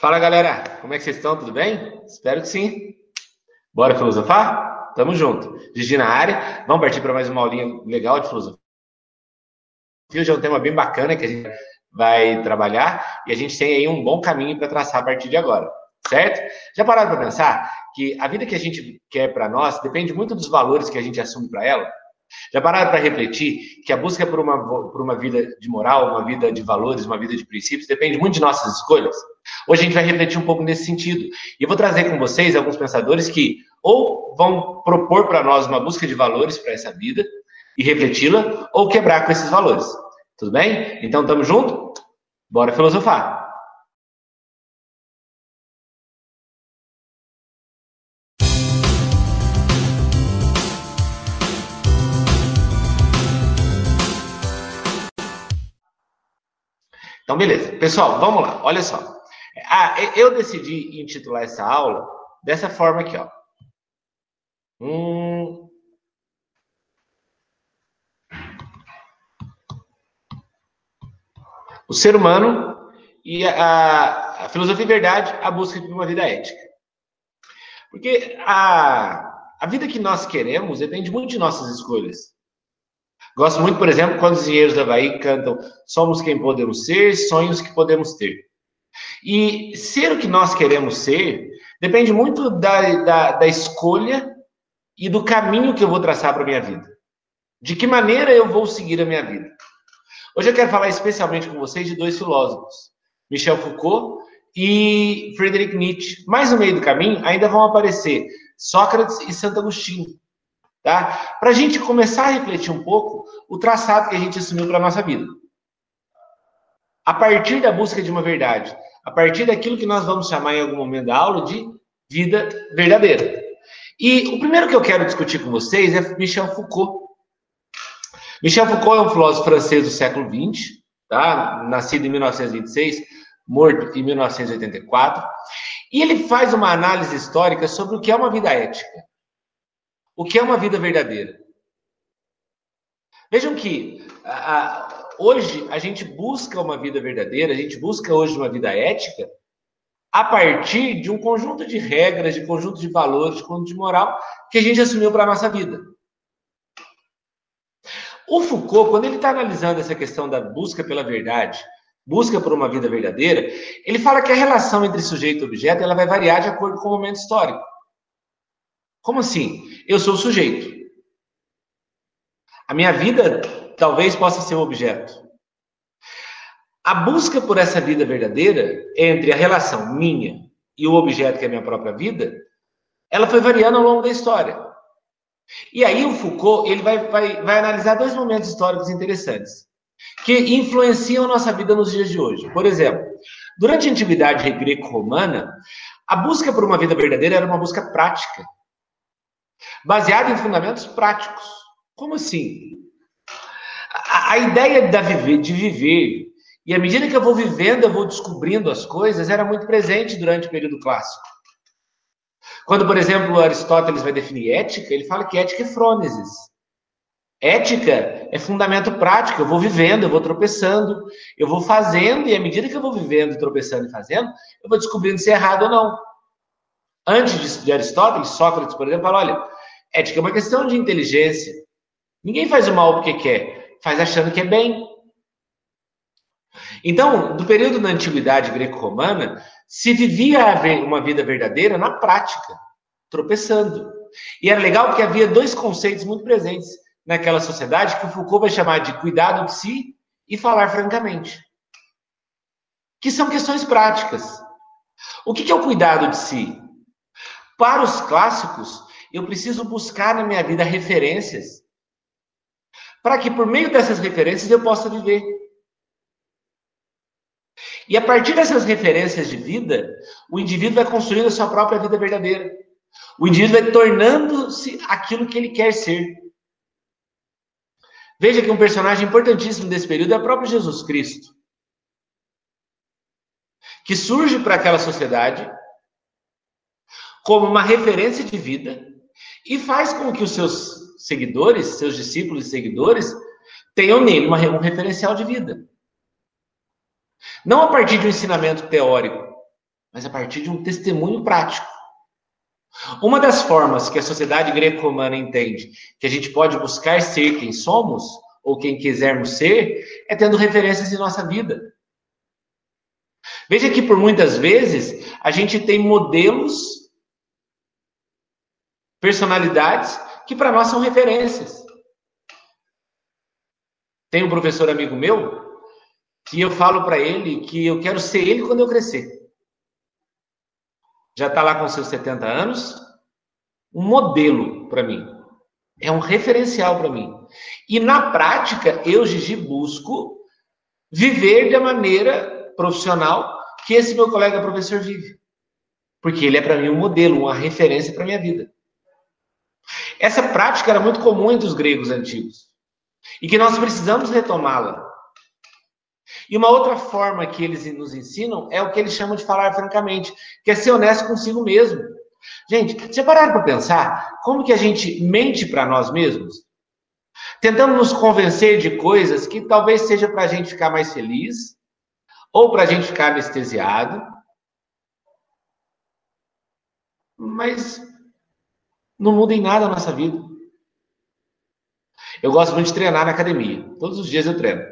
Fala galera, como é que vocês estão? Tudo bem? Espero que sim. Bora filosofar? Tamo junto. Gigi na área. Vamos partir para mais uma aulinha legal de filosofia. Hoje é um tema bem bacana que a gente vai trabalhar e a gente tem aí um bom caminho para traçar a partir de agora, certo? Já pararam para pensar que a vida que a gente quer para nós depende muito dos valores que a gente assume para ela? Já pararam para refletir que a busca por uma, por uma vida de moral, uma vida de valores, uma vida de princípios, depende muito de nossas escolhas? Hoje a gente vai refletir um pouco nesse sentido. E eu vou trazer com vocês alguns pensadores que ou vão propor para nós uma busca de valores para essa vida e refleti-la, ou quebrar com esses valores. Tudo bem? Então, estamos junto? Bora filosofar! Então, beleza. Pessoal, vamos lá. Olha só. Ah, eu decidi intitular essa aula dessa forma aqui, ó. Hum... O ser humano e a, a, filosofia e verdade, a busca de uma vida ética. Porque a, a vida que nós queremos depende muito de nossas escolhas. Gosto muito, por exemplo, quando os engenheiros da Bahia cantam Somos quem podemos ser, sonhos que podemos ter. E ser o que nós queremos ser depende muito da, da, da escolha e do caminho que eu vou traçar para a minha vida. De que maneira eu vou seguir a minha vida. Hoje eu quero falar especialmente com vocês de dois filósofos, Michel Foucault e Friedrich Nietzsche. Mais no meio do caminho ainda vão aparecer Sócrates e Santo Agostinho. Tá? Para a gente começar a refletir um pouco o traçado que a gente assumiu para a nossa vida. A partir da busca de uma verdade, a partir daquilo que nós vamos chamar em algum momento da aula de vida verdadeira. E o primeiro que eu quero discutir com vocês é Michel Foucault. Michel Foucault é um filósofo francês do século XX, tá? nascido em 1926, morto em 1984, e ele faz uma análise histórica sobre o que é uma vida ética. O que é uma vida verdadeira? Vejam que a, hoje a gente busca uma vida verdadeira, a gente busca hoje uma vida ética a partir de um conjunto de regras, de conjunto de valores, de conjunto de moral que a gente assumiu para a nossa vida. O Foucault, quando ele está analisando essa questão da busca pela verdade, busca por uma vida verdadeira, ele fala que a relação entre sujeito e objeto ela vai variar de acordo com o momento histórico. Como assim? Eu sou o sujeito. A minha vida talvez possa ser o objeto. A busca por essa vida verdadeira, entre a relação minha e o objeto que é a minha própria vida, ela foi variando ao longo da história. E aí o Foucault ele vai, vai, vai analisar dois momentos históricos interessantes que influenciam a nossa vida nos dias de hoje. Por exemplo, durante a antiguidade greco-romana, a busca por uma vida verdadeira era uma busca prática baseado em fundamentos práticos. Como assim? A, ideia da viver, de viver, e à medida que eu vou vivendo, eu vou descobrindo as coisas, era muito presente durante o período clássico. Quando, por exemplo, Aristóteles vai definir ética, ele fala que ética é frônesis. Ética é fundamento prático, eu vou vivendo, eu vou tropeçando, eu vou fazendo, e à medida que eu vou vivendo, tropeçando e fazendo, eu vou descobrindo se é errado ou não. Antes de Aristóteles, Sócrates, por exemplo, fala: olha, ética é uma questão de inteligência. Ninguém faz o mal porque quer, faz achando que é bem. Então, do período da antiguidade greco-romana, se vivia uma vida verdadeira na prática, tropeçando. E era legal porque havia dois conceitos muito presentes naquela sociedade que o Foucault vai chamar de cuidado de si e falar francamente. Que são questões práticas. O que é o cuidado de si? Para os clássicos, eu preciso buscar na minha vida referências para que por meio dessas referências eu possa viver. E a partir dessas referências de vida, o indivíduo vai construindo a sua própria vida verdadeira. O indivíduo vai tornando-se aquilo que ele quer ser. Veja que um personagem importantíssimo desse período é o próprio Jesus Cristo, que surge para aquela sociedade como uma referência de vida e faz com que os seus seguidores, seus discípulos e seguidores, tenham nele uma, um referencial de vida. Não a partir de um ensinamento teórico, mas a partir de um testemunho prático. Uma das formas que a sociedade greco-romana entende que a gente pode buscar ser quem somos, ou quem quisermos ser, é tendo referências em nossa vida. Veja que por muitas vezes a gente tem modelos, personalidades que para nós são referências. Tem um professor amigo meu que eu falo para ele que eu quero ser ele quando eu crescer. Já está lá com seus 70 anos, um modelo para mim. É um referencial para mim. E na prática, eu, Gigi, busco viver da maneira profissional que esse meu colega professor vive. Porque ele é para mim um modelo, uma referência para minha vida. Essa prática era muito comum entre os gregos antigos. E que nós precisamos retomá-la. E uma outra forma que eles nos ensinam é o que eles chamam de falar francamente, que é ser honesto consigo mesmo. Gente, você pararam para pensar como que a gente mente para nós mesmos? Tentamos nos convencer de coisas que talvez seja para a gente ficar mais feliz, ou para a gente ficar anestesiado. Mas não muda em nada a nossa vida. Eu gosto muito de treinar na academia. Todos os dias eu treino.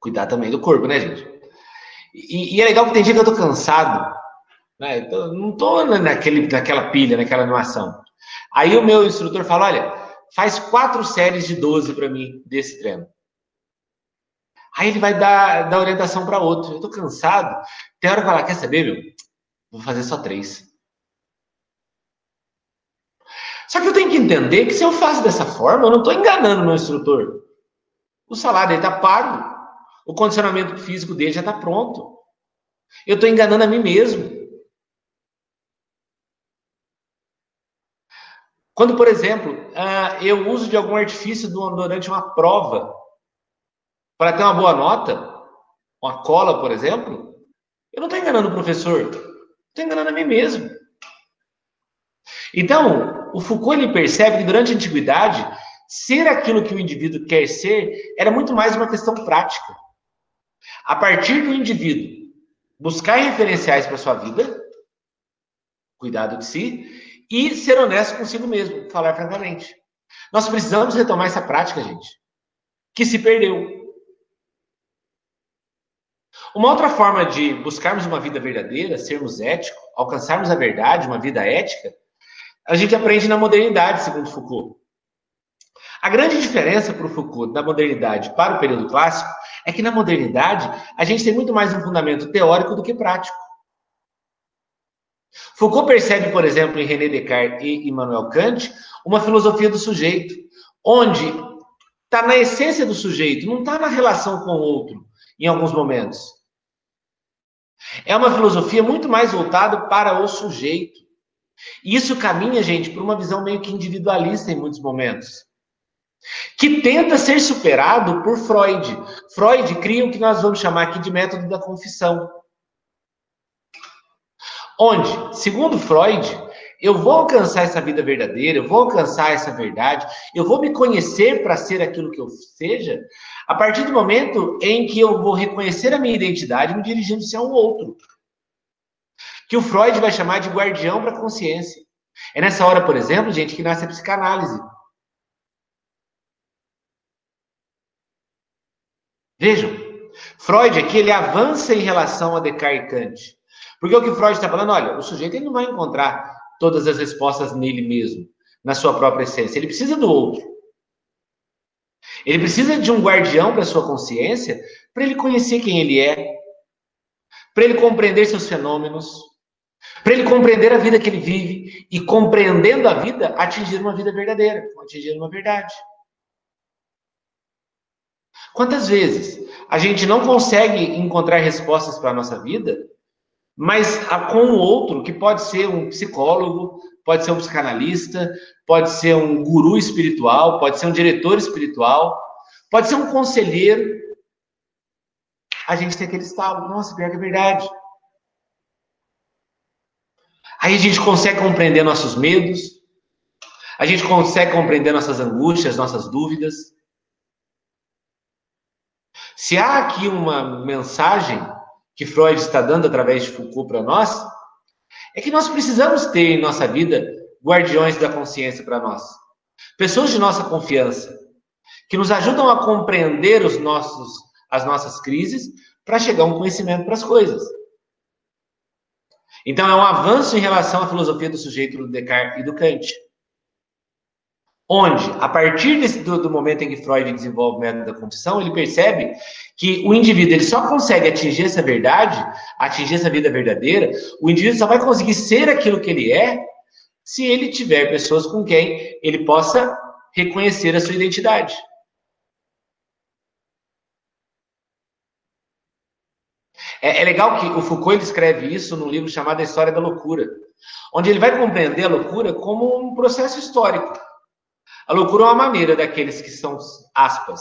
Cuidar também do corpo, né, gente? E, e é legal que tem dia que eu tô cansado. Né? Tô, não tô naquele, naquela pilha, naquela animação. Aí o meu instrutor fala: olha, faz quatro séries de 12 para mim desse treino. Aí ele vai dar, dar orientação para outro. Eu tô cansado. Tem hora que falar, quer saber, meu? Vou fazer só três. Só que eu tenho que entender que se eu faço dessa forma, eu não estou enganando meu instrutor. O salário está pago. O condicionamento físico dele já está pronto. Eu estou enganando a mim mesmo. Quando, por exemplo, ah, eu uso de algum artifício durante uma prova para ter uma boa nota, uma cola, por exemplo, eu não estou enganando o professor, estou enganando a mim mesmo. Então, o Foucault ele percebe que durante a antiguidade, ser aquilo que o indivíduo quer ser era muito mais uma questão prática. A partir do indivíduo buscar referenciais para sua vida, cuidado de si, e ser honesto consigo mesmo, falar francamente. Nós precisamos retomar essa prática, gente, que se perdeu. Uma outra forma de buscarmos uma vida verdadeira, sermos éticos, alcançarmos a verdade, uma vida ética, a gente aprende na modernidade, segundo Foucault. A grande diferença para o Foucault da modernidade para o período clássico é que na modernidade a gente tem muito mais um fundamento teórico do que prático. Foucault percebe, por exemplo, em René Descartes e Immanuel Kant, uma filosofia do sujeito, onde está na essência do sujeito, não está na relação com o outro, em alguns momentos. É uma filosofia muito mais voltada para o sujeito. E isso caminha, gente, para uma visão meio que individualista em muitos momentos. Que tenta ser superado por Freud. Freud cria o que nós vamos chamar aqui de método da confissão. Onde, segundo Freud, eu vou alcançar essa vida verdadeira, eu vou alcançar essa verdade, eu vou me conhecer para ser aquilo que eu seja, a partir do momento em que eu vou reconhecer a minha identidade me dirigindo-se a um outro que o Freud vai chamar de guardião para a consciência. É nessa hora, por exemplo, gente, que nasce a psicanálise. Vejam, Freud aqui ele avança em relação a Descartes e Kant. Porque o que Freud está falando, olha, o sujeito ele não vai encontrar todas as respostas nele mesmo, na sua própria essência. Ele precisa do outro. Ele precisa de um guardião para sua consciência, para ele conhecer quem ele é, para ele compreender seus fenômenos, para ele compreender a vida que ele vive e, compreendendo a vida, atingir uma vida verdadeira, atingir uma verdade. Quantas vezes a gente não consegue encontrar respostas para a nossa vida, mas com o outro, que pode ser um psicólogo, pode ser um psicanalista, pode ser um guru espiritual, pode ser um diretor espiritual, pode ser um conselheiro, a gente tem aquele estalo, nossa, pior que é verdade. Aí a gente consegue compreender nossos medos, a gente consegue compreender nossas angústias, nossas dúvidas. Se há aqui uma mensagem que Freud está dando através de Foucault para nós, é que nós precisamos ter em nossa vida guardiões da consciência para nós. Pessoas de nossa confiança, que nos ajudam a compreender os nossos, as nossas crises para chegar a um conhecimento para as coisas. Então, é um avanço em relação à filosofia do sujeito do Descartes e do Kant. Onde, a partir desse, do, do, momento em que Freud desenvolve o método da confissão, ele percebe que o indivíduo ele só consegue atingir essa verdade, atingir essa vida verdadeira, o indivíduo só vai conseguir ser aquilo que ele é se ele tiver pessoas com quem ele possa reconhecer a sua identidade. É, é, legal que o Foucault ele escreve isso num livro chamado A História da Loucura, onde ele vai compreender a loucura como um processo histórico. A loucura é uma maneira daqueles que são, aspas,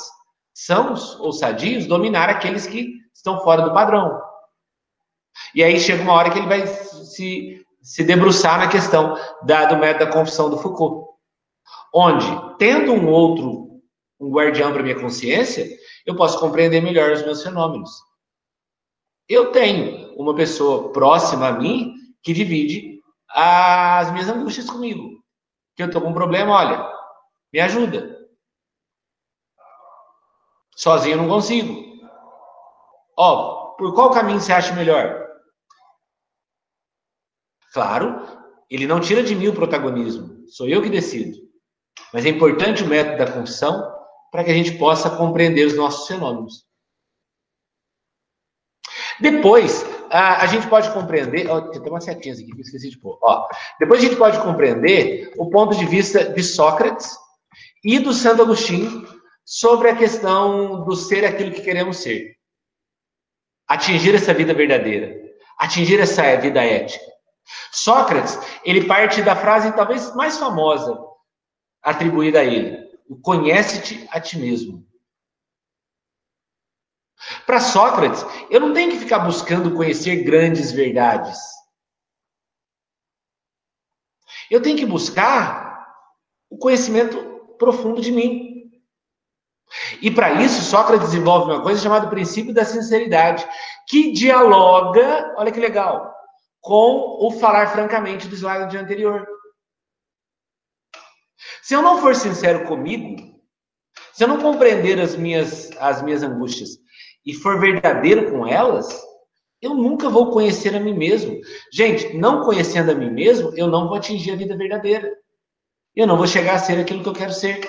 sãos ou sadios, dominar aqueles que estão fora do padrão. E aí chega uma hora que ele vai se, se debruçar na questão da, do método da confissão do Foucault. Onde, tendo um outro, um guardião para minha consciência, eu posso compreender melhor os meus fenômenos. Eu tenho uma pessoa próxima a mim que divide as minhas angústias comigo. Que eu estou com um problema, olha, me ajuda. Sozinho eu não consigo. Ó, por qual caminho você acha melhor? Claro, ele não tira de mim o protagonismo. Sou eu que decido. Mas é importante o método da confissão para que a gente possa compreender os nossos fenômenos. Depois, a, a gente pode compreender. Ó, tem umas setinhas aqui que eu esqueci de pôr. Ó, depois a gente pode compreender o ponto de vista de Sócrates e do Santo Agostinho sobre a questão do ser aquilo que queremos ser. Atingir essa vida verdadeira. Atingir essa vida ética. Sócrates, ele parte da frase talvez mais famosa atribuída a ele: conhece-te a ti mesmo. Para Sócrates, eu não tenho que ficar buscando conhecer grandes verdades. Eu tenho que buscar o conhecimento profundo de mim. E para isso, Sócrates desenvolve uma coisa chamada princípio da sinceridade, que dialoga, olha que legal, com o falar francamente do slide anterior. Se eu não for sincero comigo, se eu não compreender as minhas, as minhas angústias e for verdadeiro com elas, eu nunca vou conhecer a mim mesmo. Gente, não conhecendo a mim mesmo, eu não vou atingir a vida verdadeira. Eu não vou chegar a ser aquilo que eu quero ser.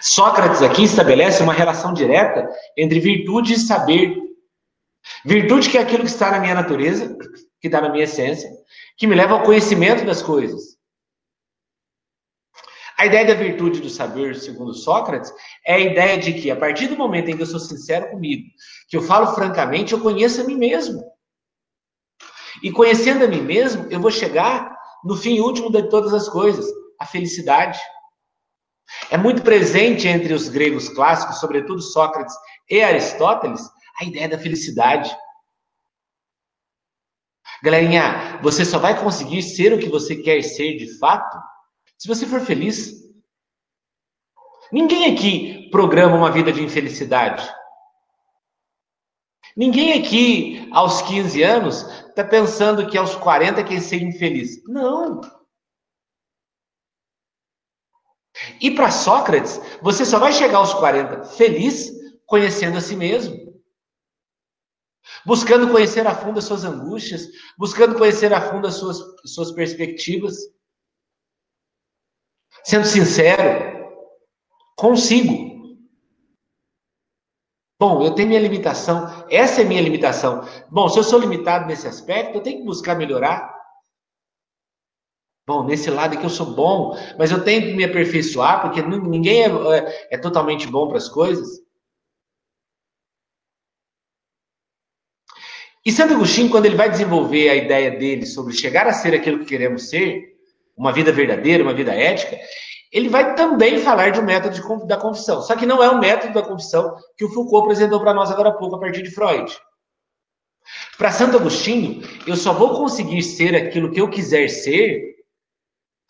Sócrates aqui estabelece uma relação direta entre virtude e saber. Virtude que é aquilo que está na minha natureza, que está na minha essência, que me leva ao conhecimento das coisas. A ideia da virtude do saber, segundo Sócrates, é a ideia de que, a partir do momento em que eu sou sincero comigo, que eu falo francamente, eu conheço a mim mesmo. E conhecendo a mim mesmo, eu vou chegar no fim último de todas as coisas, a felicidade. É muito presente entre os gregos clássicos, sobretudo Sócrates e Aristóteles, a ideia da felicidade. Galerinha, você só vai conseguir ser o que você quer ser de fato se você for feliz. Ninguém aqui programa uma vida de infelicidade. Ninguém aqui, aos 15 anos, está pensando que aos 40 quer ser infeliz. Não. E para Sócrates, você só vai chegar aos 40 feliz conhecendo a si mesmo. Buscando conhecer a fundo as suas angústias, buscando conhecer a fundo as suas, suas perspectivas. Sendo sincero consigo. Bom, eu tenho minha limitação, essa é minha limitação. Bom, se eu sou limitado nesse aspecto, eu tenho que buscar melhorar. Bom, nesse lado aqui eu sou bom, mas eu tenho que me aperfeiçoar, porque ninguém é, é, é totalmente bom para as coisas. E Santo Agostinho, quando ele vai desenvolver a ideia dele sobre chegar a ser aquilo que queremos ser, uma vida verdadeira, uma vida ética, ele vai também falar de um método de, da confissão. Só que não é o método da confissão que o Foucault apresentou para nós agora há pouco, a partir de Freud. Para Santo Agostinho, eu só vou conseguir ser aquilo que eu quiser ser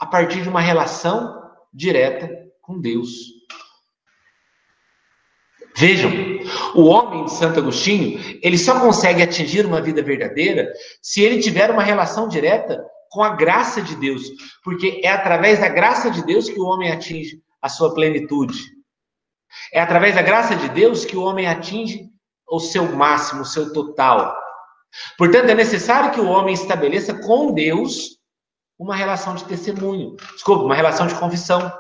a partir de uma relação direta com Deus. Vejam, o homem de Santo Agostinho, ele só consegue atingir uma vida verdadeira se ele tiver uma relação direta com a graça de Deus, porque é através da graça de Deus que o homem atinge a sua plenitude. É através da graça de Deus que o homem atinge o seu máximo, o seu total. Portanto, é necessário que o homem estabeleça com Deus uma relação de testemunho, desculpa, uma relação de confissão.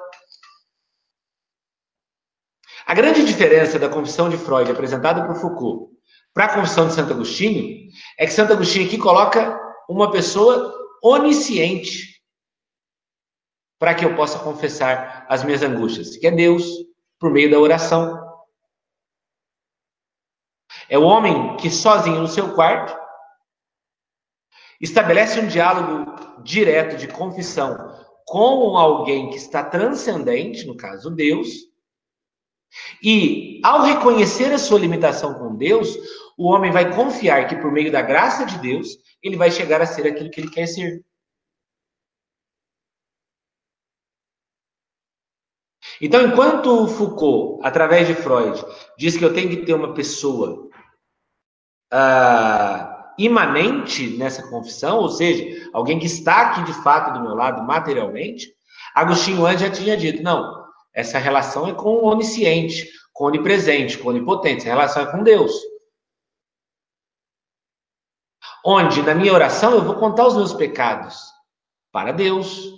A grande diferença da confissão de Freud apresentada por Foucault para a confissão de Santo Agostinho é que Santo Agostinho aqui coloca uma pessoa onisciente para que eu possa confessar as minhas angústias, que é Deus, por meio da oração. É o homem que sozinho no seu quarto estabelece um diálogo direto de confissão com alguém que está transcendente, no caso Deus, e ao reconhecer a sua limitação com Deus, o homem vai confiar que por meio da graça de Deus, ele vai chegar a ser aquilo que ele quer ser. Então, enquanto Foucault, através de Freud, diz que eu tenho que ter uma pessoa uh, imanente nessa confissão, ou seja, alguém que está aqui de fato do meu lado materialmente, Agostinho antes já tinha dito, não, essa relação é com o onisciente, com o onipresente, com o onipotente, essa relação é com Deus. Onde na minha oração eu vou contar os meus pecados para Deus.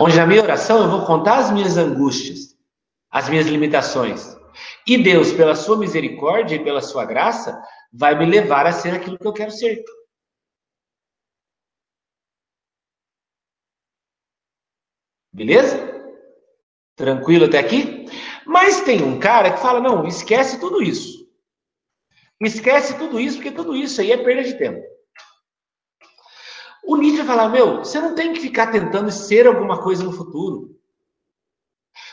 Onde na minha oração eu vou contar as minhas angústias, as minhas limitações. E Deus, pela sua misericórdia e pela sua graça, vai me levar a ser aquilo que eu quero ser. Beleza? Tranquilo até aqui? Mas tem um cara que fala: não, esquece tudo isso. Esquece tudo isso, porque tudo isso aí é perda de tempo. O Nietzsche fala: meu, você não tem que ficar tentando ser alguma coisa no futuro.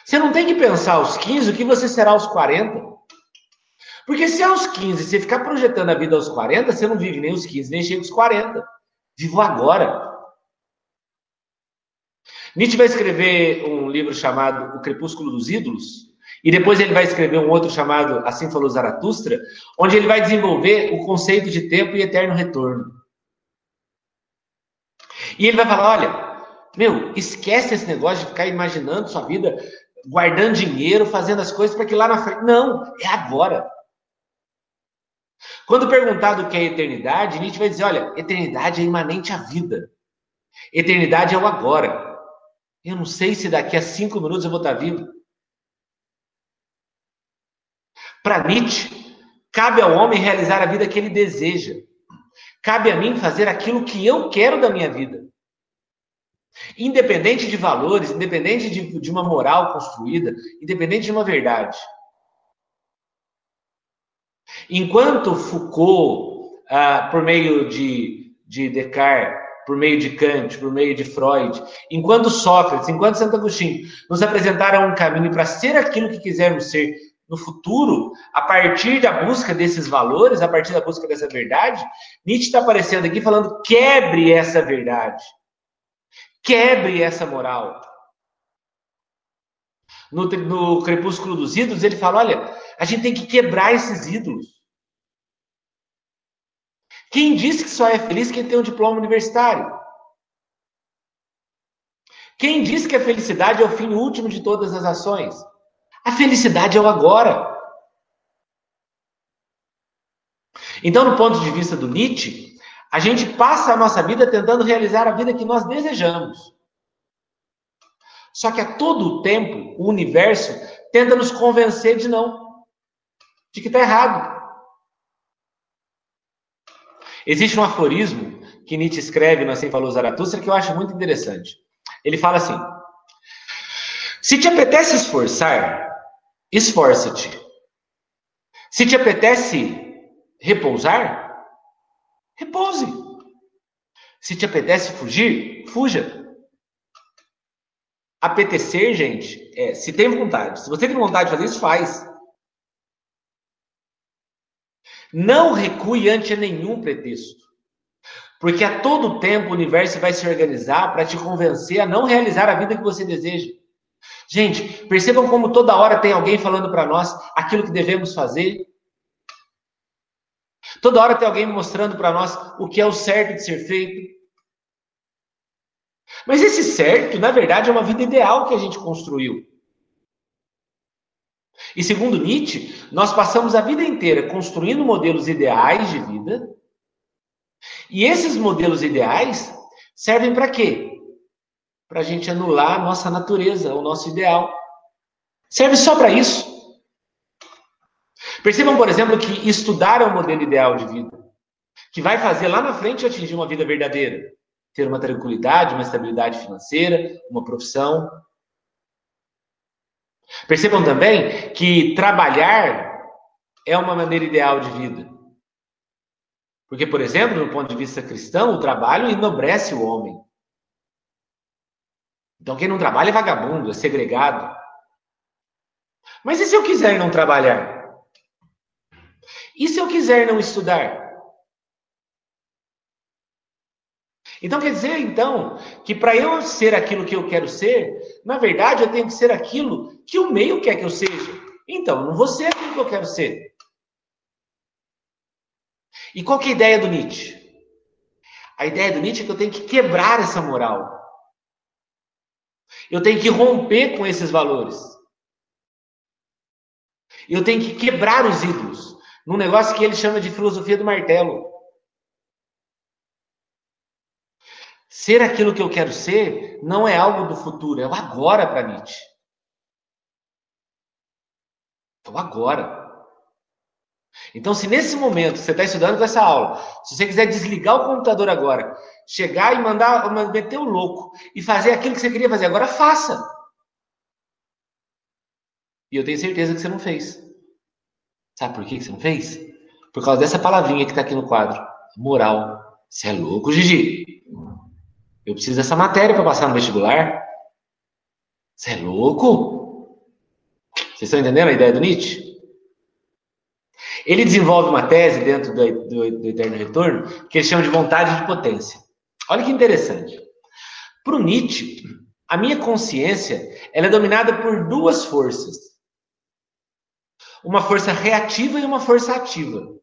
Você não tem que pensar aos 15 o que você será aos 40. Porque se aos 15 você ficar projetando a vida aos 40, você não vive nem os 15, nem chega aos 40. Vivo agora. Nietzsche vai escrever um livro chamado O Crepúsculo dos Ídolos, e depois ele vai escrever um outro chamado Assim Falou Zaratustra, onde ele vai desenvolver o conceito de tempo e eterno retorno. E ele vai falar: olha, meu, esquece esse negócio de ficar imaginando sua vida, guardando dinheiro, fazendo as coisas para que lá na frente. Não, é agora. Quando perguntado o que é eternidade, Nietzsche vai dizer: olha, eternidade é imanente à vida. Eternidade é o agora. Eu não sei se daqui a cinco minutos eu vou estar vivo. Para Nietzsche, cabe ao homem realizar a vida que ele deseja. Cabe a mim fazer aquilo que eu quero da minha vida. Independente de valores, independente de, de uma moral construída, independente de uma verdade. Enquanto Foucault, ah, por meio de, de Descartes, por meio de Kant, por meio de Freud, enquanto Sócrates, enquanto Santo Agostinho nos apresentaram um caminho para ser aquilo que quisermos ser no futuro, a partir da busca desses valores, a partir da busca dessa verdade, Nietzsche está aparecendo aqui falando: quebre essa verdade, quebre essa moral. No, no Crepúsculo dos Ídolos, ele fala: olha, a gente tem que quebrar esses ídolos. Quem disse que só é feliz quem tem um diploma universitário? Quem disse que a felicidade é o fim último de todas as ações? A felicidade é o agora. Então, do ponto de vista do Nietzsche, a gente passa a nossa vida tentando realizar a vida que nós desejamos. Só que a todo tempo, o universo tenta nos convencer de não, de que está errado. Existe um aforismo que Nietzsche escreve no Assim Falou Zaratustra que eu acho muito interessante. Ele fala assim: Se te apetece esforçar, esforça-te. Se te apetece repousar, repouse. Se te apetece fugir, fuja. Apetecer, gente, é se tem vontade. Se você tem vontade de fazer isso, faz. Não recue ante nenhum pretexto. Porque a todo tempo o universo vai se organizar para te convencer a não realizar a vida que você deseja. Gente, percebam como toda hora tem alguém falando para nós aquilo que devemos fazer. Toda hora tem alguém mostrando para nós o que é o certo de ser feito. Mas esse certo, na verdade, é uma vida ideal que a gente construiu. E segundo Nietzsche, nós passamos a vida inteira construindo modelos ideais de vida. E esses modelos ideais servem para quê? Para a gente anular a nossa natureza, o nosso ideal. Serve só para isso. Percebam, por exemplo, que estudar é um modelo ideal de vida, que vai fazer lá na frente atingir uma vida verdadeira, ter uma tranquilidade, uma estabilidade financeira, uma profissão. Percebam também que trabalhar é uma maneira ideal de vida. Porque, por exemplo, do ponto de vista cristão, o trabalho enobrece o homem. Então, quem não trabalha é vagabundo, é segregado. Mas e se eu quiser não trabalhar? E se eu quiser não estudar? Então quer dizer, então, que para eu ser aquilo que eu quero ser, na verdade eu tenho que ser aquilo que o meio quer que eu seja. Então, não vou ser aquilo que eu quero ser. E qual que é a ideia do Nietzsche? A ideia do Nietzsche é que eu tenho que quebrar essa moral. Eu tenho que romper com esses valores. Eu tenho que quebrar os ídolos. Num negócio que ele chama de filosofia do martelo. Ser aquilo que eu quero ser não é algo do futuro, é o agora para Nietzsche. É o agora. Então, se nesse momento você está estudando com essa aula, se você quiser desligar o computador agora, chegar e mandar, meter o louco e fazer aquilo que você queria fazer agora, faça. E eu tenho certeza que você não fez. Sabe por que você não fez? Por causa dessa palavrinha que está aqui no quadro. Moral. Você é louco, Gigi? Eu preciso dessa matéria para passar no vestibular. Você é louco? Vocês estão entendendo a ideia do Nietzsche? Ele desenvolve uma tese dentro do, do, do Eterno Retorno que ele chama de vontade de potência. Olha que interessante. Para o Nietzsche, a minha consciência ela é dominada por duas forças. Uma força reativa e uma força ativa.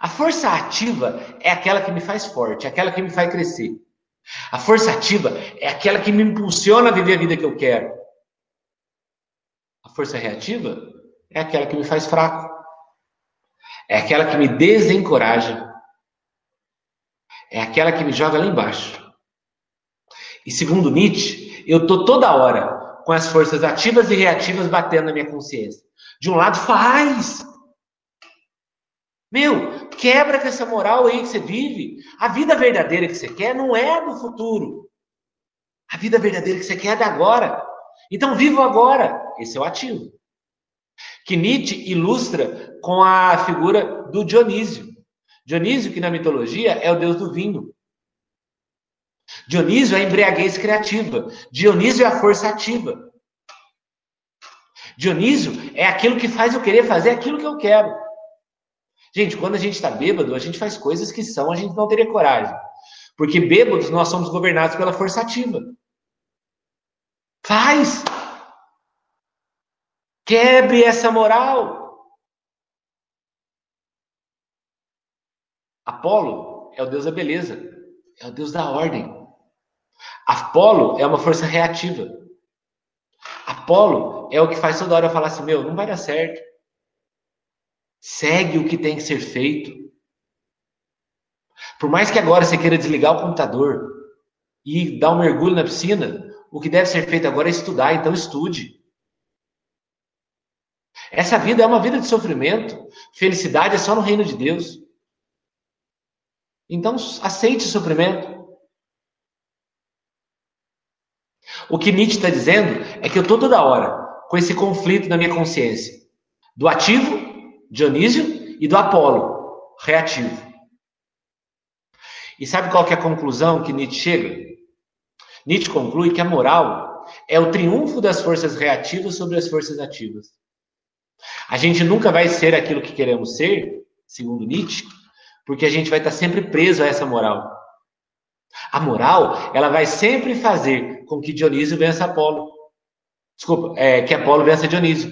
A força ativa é aquela que me faz forte, é aquela que me faz crescer. A força ativa é aquela que me impulsiona a viver a vida que eu quero. A força reativa é aquela que me faz fraco. É aquela que me desencoraja. É aquela que me joga lá embaixo. E segundo Nietzsche, eu tô toda hora com as forças ativas e reativas batendo na minha consciência. De um lado, faz! Meu, quebra com essa moral aí que você vive. A vida verdadeira que você quer não é do futuro. A vida verdadeira que você quer é da agora. Então viva agora. Esse é o ativo. Que Nietzsche ilustra com a figura do Dionísio. Dionísio, que na mitologia é o deus do vinho. Dionísio é a embriaguez criativa. Dionísio é a força ativa. Dionísio é aquilo que faz eu querer fazer aquilo que eu quero. Gente, quando a gente está bêbado, a gente faz coisas que são a gente não teria coragem. Porque bêbados nós somos governados pela força ativa. Faz! Quebre essa moral. Apolo é o deus da beleza, é o deus da ordem. Apolo é uma força reativa. Apolo é o que faz toda hora falar assim: meu, não vai dar certo. Segue o que tem que ser feito. Por mais que agora você queira desligar o computador e dar um mergulho na piscina, o que deve ser feito agora é estudar, então estude. Essa vida é uma vida de sofrimento. Felicidade é só no reino de Deus. Então aceite o sofrimento. O que Nietzsche está dizendo é que eu estou toda hora com esse conflito na minha consciência do ativo Dionísio e do Apolo, reativo. E sabe qual é a conclusão que Nietzsche chega? Nietzsche conclui que a moral é o triunfo das forças reativas sobre as forças ativas. A gente nunca vai ser aquilo que queremos ser, segundo Nietzsche, porque a gente vai estar sempre preso a essa moral. A moral, ela vai sempre fazer com que Dionísio vença Apolo. Desculpa, é, que Apolo vença Dionísio.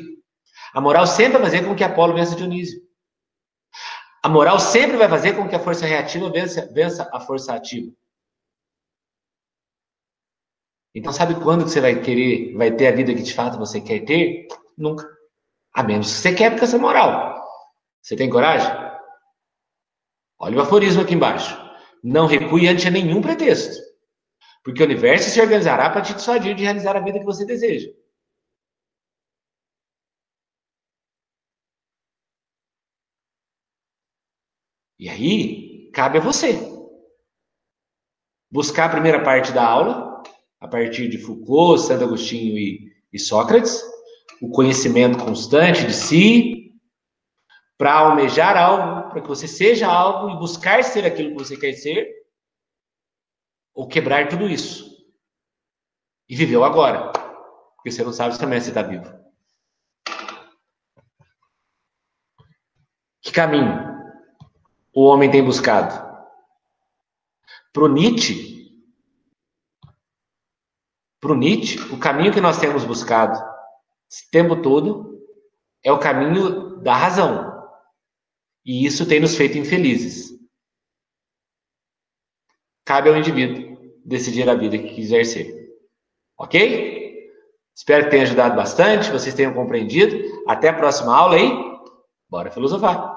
A moral sempre vai fazer com que Apolo vença Dionísio. A moral sempre vai fazer com que a força reativa vença, vença a força ativa. Então, sabe quando que você vai querer, vai ter a vida que de fato você quer ter? Nunca. A menos que você quer com essa moral. Você tem coragem? Olha o aforismo aqui embaixo. Não recue ante nenhum pretexto. Porque o universo se organizará para te dissuadir de realizar a vida que você deseja. E aí, cabe a você buscar a primeira parte da aula, a partir de Foucault, Santo Agostinho e, e Sócrates, o conhecimento constante de si, para almejar algo, para que você seja algo e buscar ser aquilo que você quer ser, ou quebrar tudo isso e viver o agora, porque você não sabe se amanhã você está vivo. Que caminho o homem tem buscado? Para o Nietzsche, para o Nietzsche, o caminho que nós temos buscado esse tempo todo é o caminho da razão. E isso tem nos feito infelizes. Cabe ao indivíduo decidir a vida que quiser ser. Ok? Espero que tenha ajudado bastante, vocês tenham compreendido. Até a próxima aula aí. Bora filosofar.